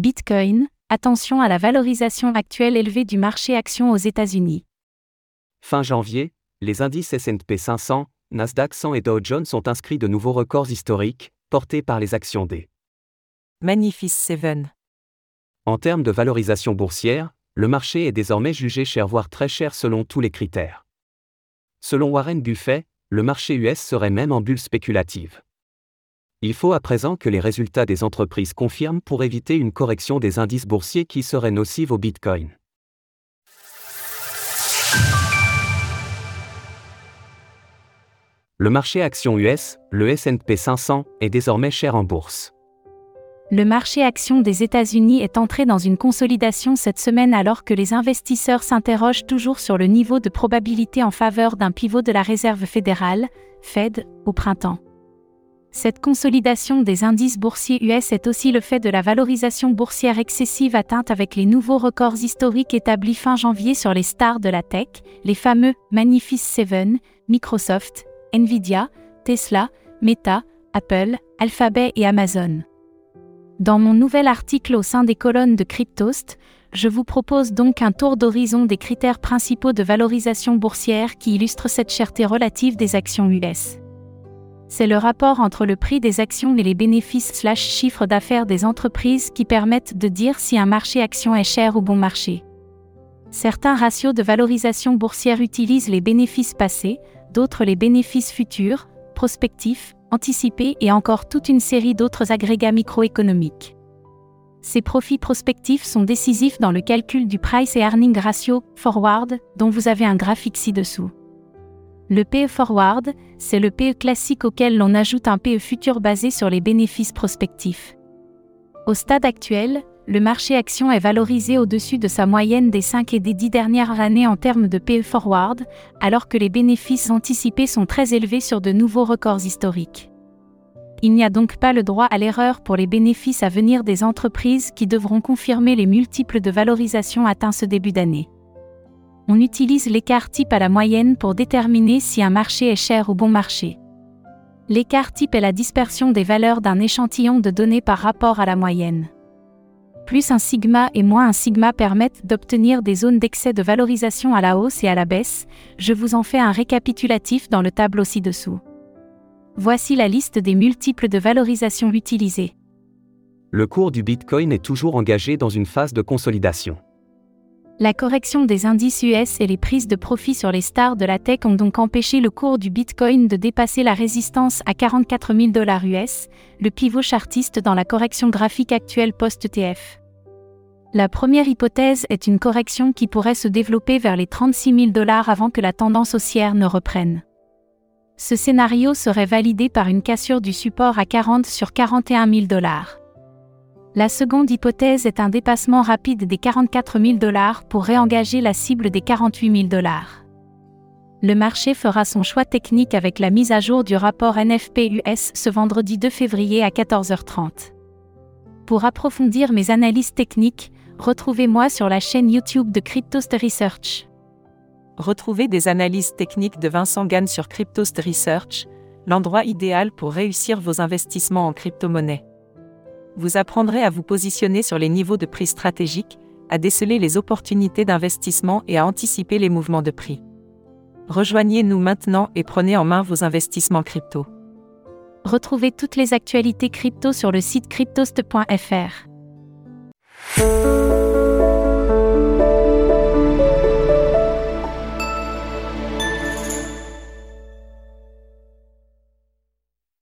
Bitcoin, attention à la valorisation actuelle élevée du marché actions aux États-Unis. Fin janvier, les indices SP 500, Nasdaq 100 et Dow Jones ont inscrit de nouveaux records historiques, portés par les actions des Magnifice Seven. En termes de valorisation boursière, le marché est désormais jugé cher voire très cher selon tous les critères. Selon Warren Buffett, le marché US serait même en bulle spéculative. Il faut à présent que les résultats des entreprises confirment pour éviter une correction des indices boursiers qui serait nocive au Bitcoin. Le marché action US, le SP 500, est désormais cher en bourse. Le marché action des États-Unis est entré dans une consolidation cette semaine alors que les investisseurs s'interrogent toujours sur le niveau de probabilité en faveur d'un pivot de la Réserve fédérale, Fed, au printemps. Cette consolidation des indices boursiers US est aussi le fait de la valorisation boursière excessive atteinte avec les nouveaux records historiques établis fin janvier sur les stars de la tech, les fameux Magnifice Seven, Microsoft, Nvidia, Tesla, Meta, Apple, Alphabet et Amazon. Dans mon nouvel article au sein des colonnes de Cryptost, je vous propose donc un tour d'horizon des critères principaux de valorisation boursière qui illustrent cette cherté relative des actions US c'est le rapport entre le prix des actions et les bénéfices slash chiffre d'affaires des entreprises qui permettent de dire si un marché action est cher ou bon marché. Certains ratios de valorisation boursière utilisent les bénéfices passés, d'autres les bénéfices futurs, prospectifs, anticipés et encore toute une série d'autres agrégats microéconomiques. Ces profits prospectifs sont décisifs dans le calcul du price et earning ratio forward dont vous avez un graphique ci-dessous. Le PE forward, c'est le PE classique auquel l'on ajoute un PE futur basé sur les bénéfices prospectifs. Au stade actuel, le marché action est valorisé au-dessus de sa moyenne des 5 et des 10 dernières années en termes de PE forward, alors que les bénéfices anticipés sont très élevés sur de nouveaux records historiques. Il n'y a donc pas le droit à l'erreur pour les bénéfices à venir des entreprises qui devront confirmer les multiples de valorisation atteints ce début d'année on utilise l'écart type à la moyenne pour déterminer si un marché est cher ou bon marché. L'écart type est la dispersion des valeurs d'un échantillon de données par rapport à la moyenne. Plus un sigma et moins un sigma permettent d'obtenir des zones d'excès de valorisation à la hausse et à la baisse, je vous en fais un récapitulatif dans le tableau ci-dessous. Voici la liste des multiples de valorisation utilisés. Le cours du Bitcoin est toujours engagé dans une phase de consolidation. La correction des indices US et les prises de profit sur les stars de la tech ont donc empêché le cours du Bitcoin de dépasser la résistance à 44 000 dollars US, le pivot chartiste dans la correction graphique actuelle post-ETF. La première hypothèse est une correction qui pourrait se développer vers les 36 000 dollars avant que la tendance haussière ne reprenne. Ce scénario serait validé par une cassure du support à 40 sur 41 000 dollars. La seconde hypothèse est un dépassement rapide des 44 000 dollars pour réengager la cible des 48 000 dollars. Le marché fera son choix technique avec la mise à jour du rapport NFP-US ce vendredi 2 février à 14h30. Pour approfondir mes analyses techniques, retrouvez-moi sur la chaîne YouTube de Cryptost Research. Retrouvez des analyses techniques de Vincent Gann sur Cryptost Research, l'endroit idéal pour réussir vos investissements en crypto-monnaie vous apprendrez à vous positionner sur les niveaux de prix stratégiques, à déceler les opportunités d'investissement et à anticiper les mouvements de prix. Rejoignez-nous maintenant et prenez en main vos investissements crypto. Retrouvez toutes les actualités crypto sur le site cryptost.fr.